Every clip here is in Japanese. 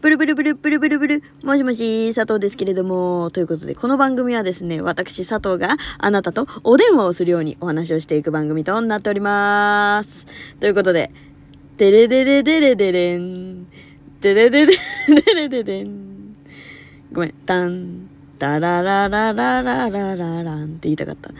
ブルブルブルブルブルブル。もしもし、佐藤ですけれども。ということで、この番組はですね、私佐藤があなたとお電話をするようにお話をしていく番組となっております。ということで、デレデレデレデレン。デレデレデレデレン。ごめん。タン、タラララララララランって言いたかった。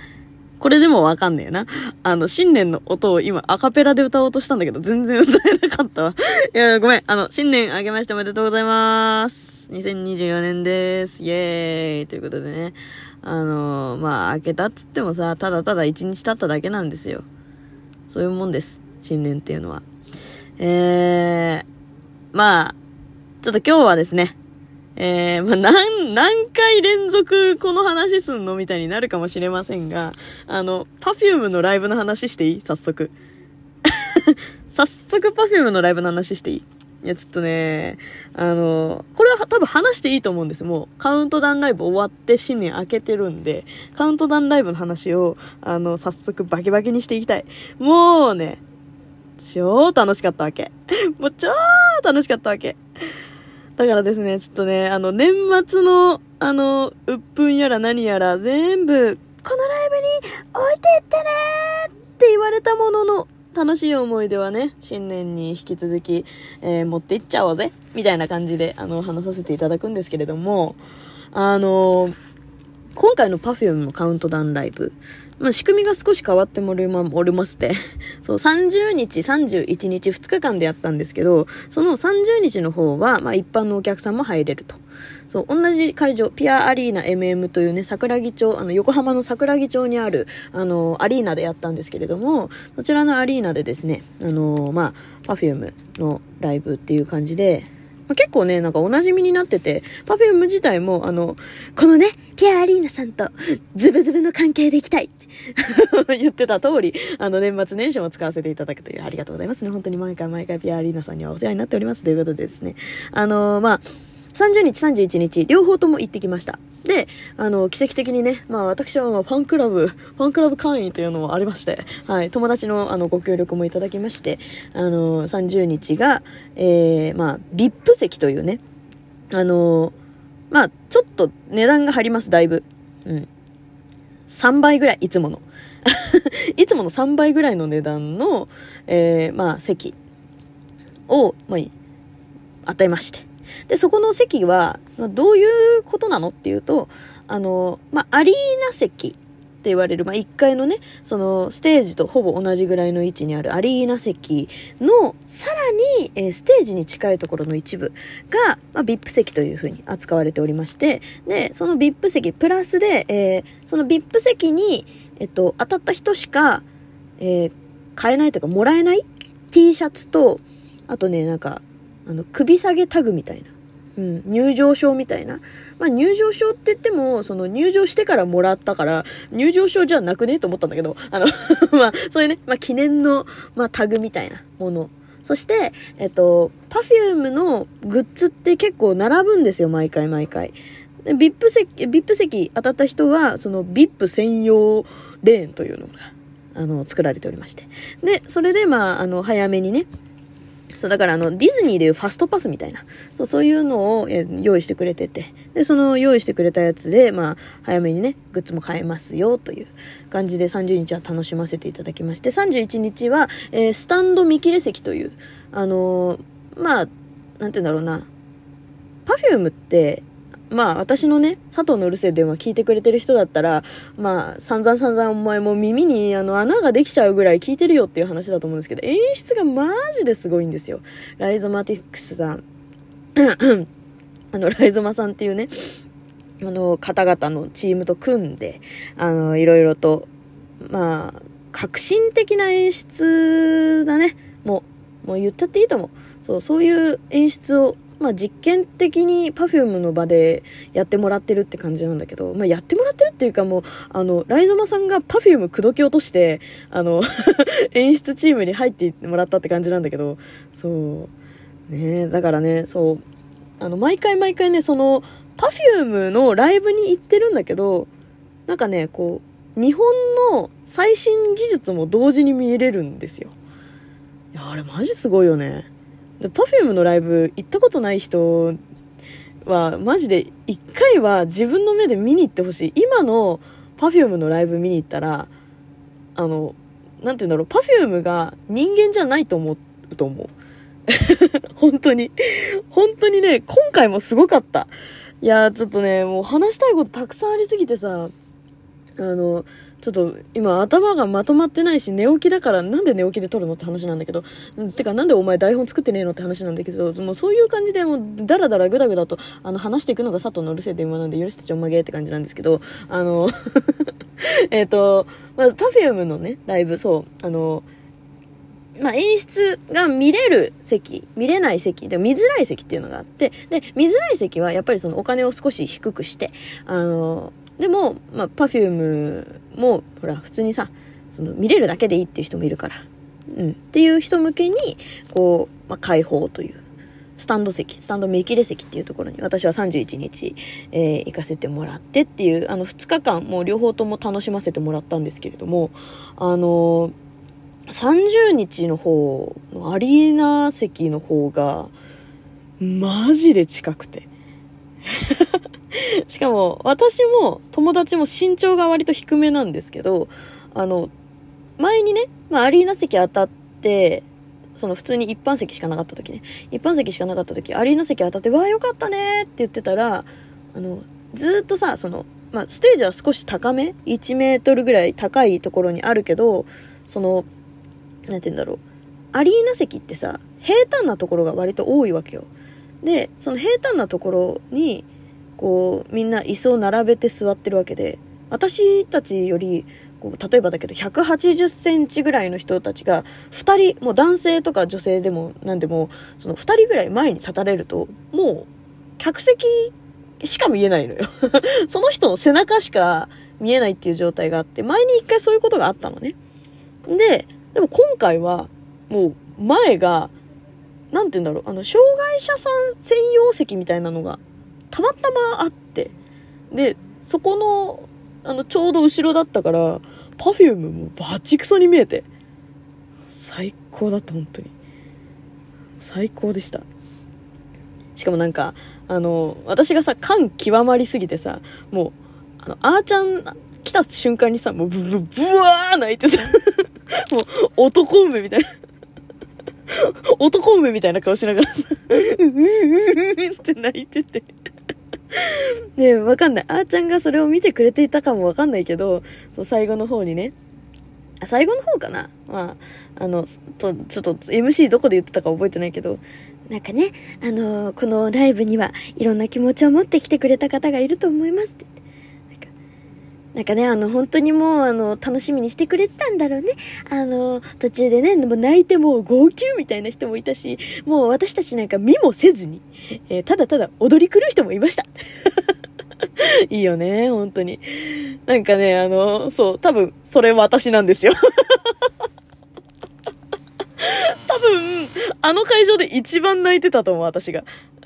これでもわかんねえな。あの、新年の音を今アカペラで歌おうとしたんだけど、全然歌えなかったわ。いや、ごめん。あの、新年あげましておめでとうございます。2024年です。イェーイ。ということでね。あの、まあ、明けたっつってもさ、ただただ1日経っただけなんですよ。そういうもんです。新年っていうのは。えー、まあ、ちょっと今日はですね、えー、まあ、何、何回連続この話すんのみたいになるかもしれませんが、あの、 Perfume のライブの話していい？早速。早速 Perfume のライブの話していい？いや、ちょっとね、あの、これは多分話していいと思うんです。もう、カウントダウンライブ終わって新年明けてるんで、カウントダウンライブの話を、あの、早速バキバキにしていきたい。もうね、超楽しかったわけ。もう超楽しかったわけ。だからですね、ちょっとね、あの、年末の、あの、うっぷんやら何やら全部、このライブに置いてってねって言われたものの、楽しい思い出はね、新年に引き続き、えー持っていっちゃおうぜ、みたいな感じで、あの、話させていただくんですけれども、あの今回の Perfume のカウントダウンライブ、まあ、仕組みが少し変わっておりま、おりまして、そう、30日、31日、2日間でやったんですけど、その30日の方は、まあ、一般のお客さんも入れると。そう、同じ会場、ピアアリーナ MM というね、桜木町、あの、横浜の桜木町にある、あの、アリーナでやったんですけれども、そちらのアリーナでですね、あの、まあ、Perfume のライブっていう感じで、ま結構ね、なんかお馴染みになってて、パフューム自体も、あの、このね、ピアアリーナさんとズブズブの関係でいきたいっ言ってた通り、あの、年末年始も使わせていただくという、ありがとうございますね。本当に毎回毎回ピアアリーナさんにはお世話になっておりますということでですね。あのまあ、30日、31日、両方とも行ってきました。で、あの、奇跡的にね、まあ私はファンクラブ、ファンクラブ会員というのもありまして、はい、友達のあのご協力もいただきまして、あの、30日が、えー、まあ、VIP 席というね、あの、まあ、ちょっと値段が張ります、だいぶ。うん。3倍ぐらい、いつもの。いつもの3倍ぐらいの値段の、えー、まあ、席を、まあ、与えまして。で、そこの席は、どういうことなのっていうと、あの、まあ、アリーナ席って言われる、まあ、1階のね、その、ステージとほぼ同じぐらいの位置にあるアリーナ席の、さらに、えーステージに近いところの一部が、まあ、VIP 席というふうに扱われておりまして、で、その VIP 席、プラスで、えーその VIP 席に、えっと、当たった人しか、えー買えないというか、もらえない T シャツと、あとね、なんか、あの、首下げタグみたいな。うん、入場証みたいな。まあ、入場証って言っても、その入場してからもらったから、入場証じゃなくねと思ったんだけど、あの、まあ、そういうね、まあ、記念の、まあ、タグみたいなもの。そして、えっと、パフュームのグッズって結構並ぶんですよ、毎回毎回。で VIP 席、VIP 席当たった人は、その VIP 専用レーンというのが、あの、作られておりまして。で、それで、まあ、あの、早めにね、そう、だからあの、ディズニーでいうファストパスみたいな、そう、そういうのを用意してくれてて、で、その用意してくれたやつで、まあ、早めにね、グッズも買えますよ、という感じで30日は楽しませていただきまして、31日は、えースタンド見切れ席という、あのーまあ、なんて言うんだろうな、パフュームって、まあ私のね、佐藤のうるせえ電話聞いてくれてる人だったら、まあ散々散々お前も耳にあの穴ができちゃうぐらい聞いてるよっていう話だと思うんですけど、演出がマジですごいんですよ。ライゾマティックスさん、あの、ライゾマさんっていうね、あの、方々のチームと組んで、あの、いろいろと、まあ、革新的な演出だね。もう、もう言ったっていいと思う。そう、そういう演出を、まあ実験的に Perfume の場でやってもらってるって感じなんだけど、まあやってもらってるっていうかもう、あの、ライゾマさんが Perfume 口説き落として、あの、演出チームに入ってもらったって感じなんだけど、そう、ねだからね、そう、あの、毎回毎回ね、その、Perfume のライブに行ってるんだけど、なんかね、こう、日本の最新技術も同時に見れるんですよ。いや、あれマジすごいよね。で Perfume のライブ行ったことない人は、マジで一回は自分の目で見に行ってほしい。今の Perfume のライブ見に行ったら、あの、なんて言うんだろう、Perfume が人間じゃないと思うと思う。本当に。本当にね、今回もすごかった。いやちょっとね、もう話したいことたくさんありすぎてさ、あの、ちょっと今頭がまとまってないし寝起きだからなんで寝起きで撮るのって話なんだけど、てかなんでお前台本作ってねえのって話なんだけど、もうそういう感じでもうダラダラグダグダとあの話していくのが佐藤のうるせえ電話なんで許してちょんまげって感じなんですけど、あの えっと、まあ、Perfume のね、ライブ、そう、あの、まあ、演出が見れる席、見れない席、で見づらい席っていうのがあって、で、見づらい席はやっぱりそのお金を少し低くして、あの、でも、まあ、パフュームも、ほら、普通にさ、その見れるだけでいいっていう人もいるから、うん、っていう人向けに、こう、まあ、開放という、スタンド席、スタンド見切れ席っていうところに私は31日、えー、行かせてもらってっていう、あの2日間もう両方とも楽しませてもらったんですけれども、あのー30日の方のアリーナ席の方が、マジで近くて。しかも、私も友達も身長が割と低めなんですけど、あの、前にね、まあ、アリーナ席当たって、その普通に一般席しかなかった時ね、一般席しかなかった時、アリーナ席当たって、わあよかったねって言ってたら、あの、ずっとさ、その、まあ、ステージは少し高め ?1 メートルぐらい高いところにあるけど、その、なんて言うんだろう。アリーナ席ってさ、平坦なところが割と多いわけよ。で、その平坦なところに、こう、みんな椅子を並べて座ってるわけで、私たちより、こう、例えばだけど、180センチぐらいの人たちが、2人、もう男性とか女性でも、なんでも、その2人ぐらい前に立たれると、もう、客席しか見えないのよ その人の背中しか見えないっていう状態があって、前に一回そういうことがあったのね。で、でも今回は、もう前が、なんて言うんだろう、あの、障害者さん専用席みたいなのが、たまたまあって、で、そこの、あの、ちょうど後ろだったから、パフュームもバチクソに見えて、最高だった、本当に。最高でした。しかもなんか、あの、私がさ、感極まりすぎてさ、もう、あの、あーちゃん来た瞬間にさ、もうブブ、ブワー泣いてさ もう、男梅みたいな。男梅みたいな顔しながらさ、うーって泣いてて。ねえ、わかんない。あーちゃんがそれを見てくれていたかもわかんないけど、そう最後の方にね、あ、最後の方かなまあ、あの、と、ちょっと MC どこで言ってたか覚えてないけど、なんかね、あのー、このライブにはいろんな気持ちを持ってきてくれた方がいると思いますってなんかね、あの、本当にもう、あの、楽しみにしてくれてたんだろうね。あの、途中でね、もう泣いてもう号泣みたいな人もいたし、もう私たちなんか見もせずに、えー、ただただ踊り狂う人もいました。いいよね、本当に。なんかね、あの、そう、多分、それ私なんですよ。多分、あの会場で一番泣いてたと思う、私が。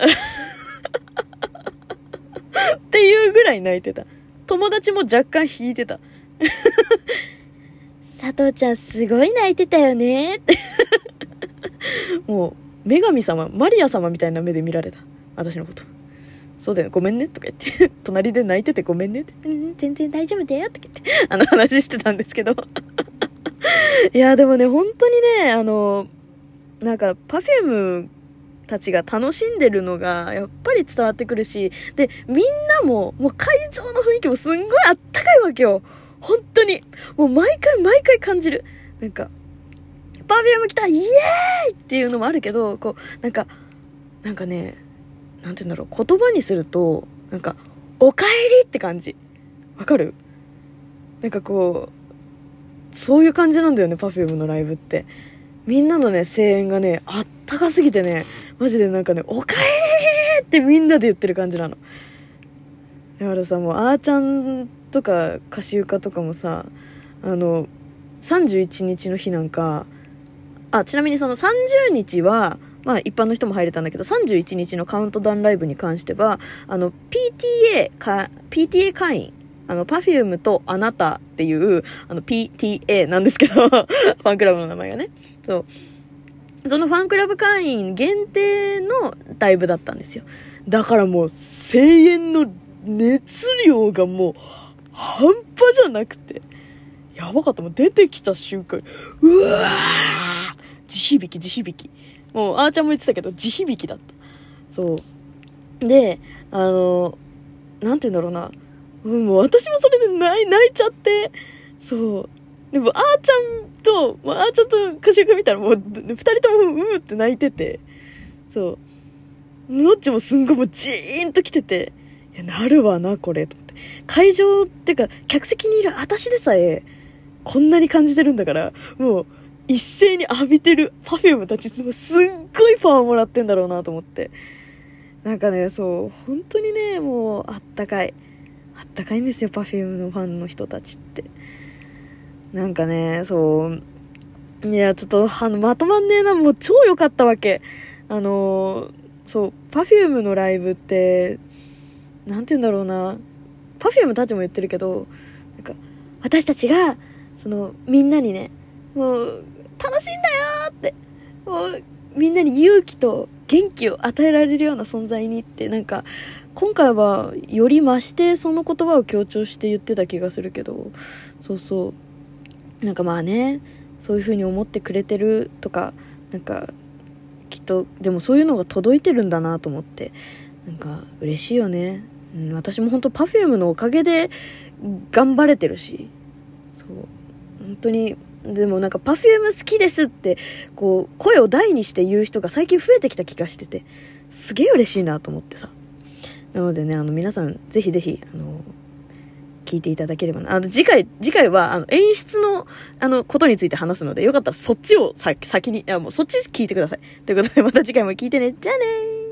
っていうぐらい泣いてた。友達も若干引いてた。佐藤ちゃんすごい泣いてたよね。もう、女神様、マリア様みたいな目で見られた。私のこと。そうだよ、ごめんね、とか言って、隣で泣いててごめんねって、うん、全然大丈夫だよ、とか言って、あの話してたんですけど。いや、でもね、本当にね、あの、なんか、 Perfume たちが楽しんでるのがやっぱり伝わってくるし、で、みんなも、もう会場の雰囲気もすんごいあったかいわけよ。本当に。もう毎回毎回感じる。なんか、 Perfume 来たイエーイっていうのもあるけど、こう、なんか、なんかね、なんて言うんだろう、言葉にすると、なんか、お帰りって感じ。わかる？なんかこう、そういう感じなんだよね、パフュームのライブって。みんなのね、声援がね、あったかすぎてね、マジでなんかね、おかえりってみんなで言ってる感じなの。だからさ、もう、あーちゃんとか、歌手歌とかもさ、あの、31日の日なんか、あ、ちなみにその30日は、まあ一般の人も入れたんだけど、31日のカウントダウンライブに関しては、あの、PTA か、PTA 会員、あの、Perfume とあなたっていう、あの、PTA なんですけど、ファンクラブの名前がね。そう。そのファンクラブ会員限定のライブだったんですよ。だからもう声援の熱量がもう半端じゃなくて。やばかった。もう出てきた瞬間、うわー地響き、地響き。もう、あーちゃんも言ってたけど、地響きだった。そう。で、あの、なんて言うんだろうな。もう私もそれで泣いちゃって、そう。でも、あーちゃんと、まあーちゃんとカシオくん見たらもう、二人ともうーって泣いてて、そう。のっちもすんごいもうジーンと来てて、いや、なるわな、これ、と思って。会場っていうか、客席にいる私でさえ、こんなに感じてるんだから、もう、一斉に浴びてる perfume たち、すっごいパワーもらってんだろうなと思って。なんかね、そう、本当にね、もう、あったかい。あったかいんですよ、perfume のファンの人たちって。なんかね、そう、いや、ちょっと、あの、まとまんねえな、もう超良かったわけ。あの、そう、perfume のライブって、なんて言うんだろうな、perfume たちも言ってるけど、なんか、私たちが、その、みんなにね、もう、楽しいんだよって、もう、みんなに勇気と元気を与えられるような存在にって、なんか、今回はより増してその言葉を強調して言ってた気がするけど、そうそう。なんかまあね、そういう風に思ってくれてるとか、なんか、きっと、でもそういうのが届いてるんだなと思って、なんか嬉しいよね。うん、私も本当 Perfume のおかげで頑張れてるし、そう。本当にでもなんか Perfume 好きですって、こう、声を大にして言う人が最近増えてきた気がしてて、すげえ嬉しいなと思ってさ。なのでね、あの皆さん、ぜひぜひ、あの、聞いていただければな。あの、次回、次回は、あの、演出の、あの、ことについて話すので、よかったらそっちを先に、いや、もうそっち聞いてください。ということで、また次回も聞いてね。じゃあねー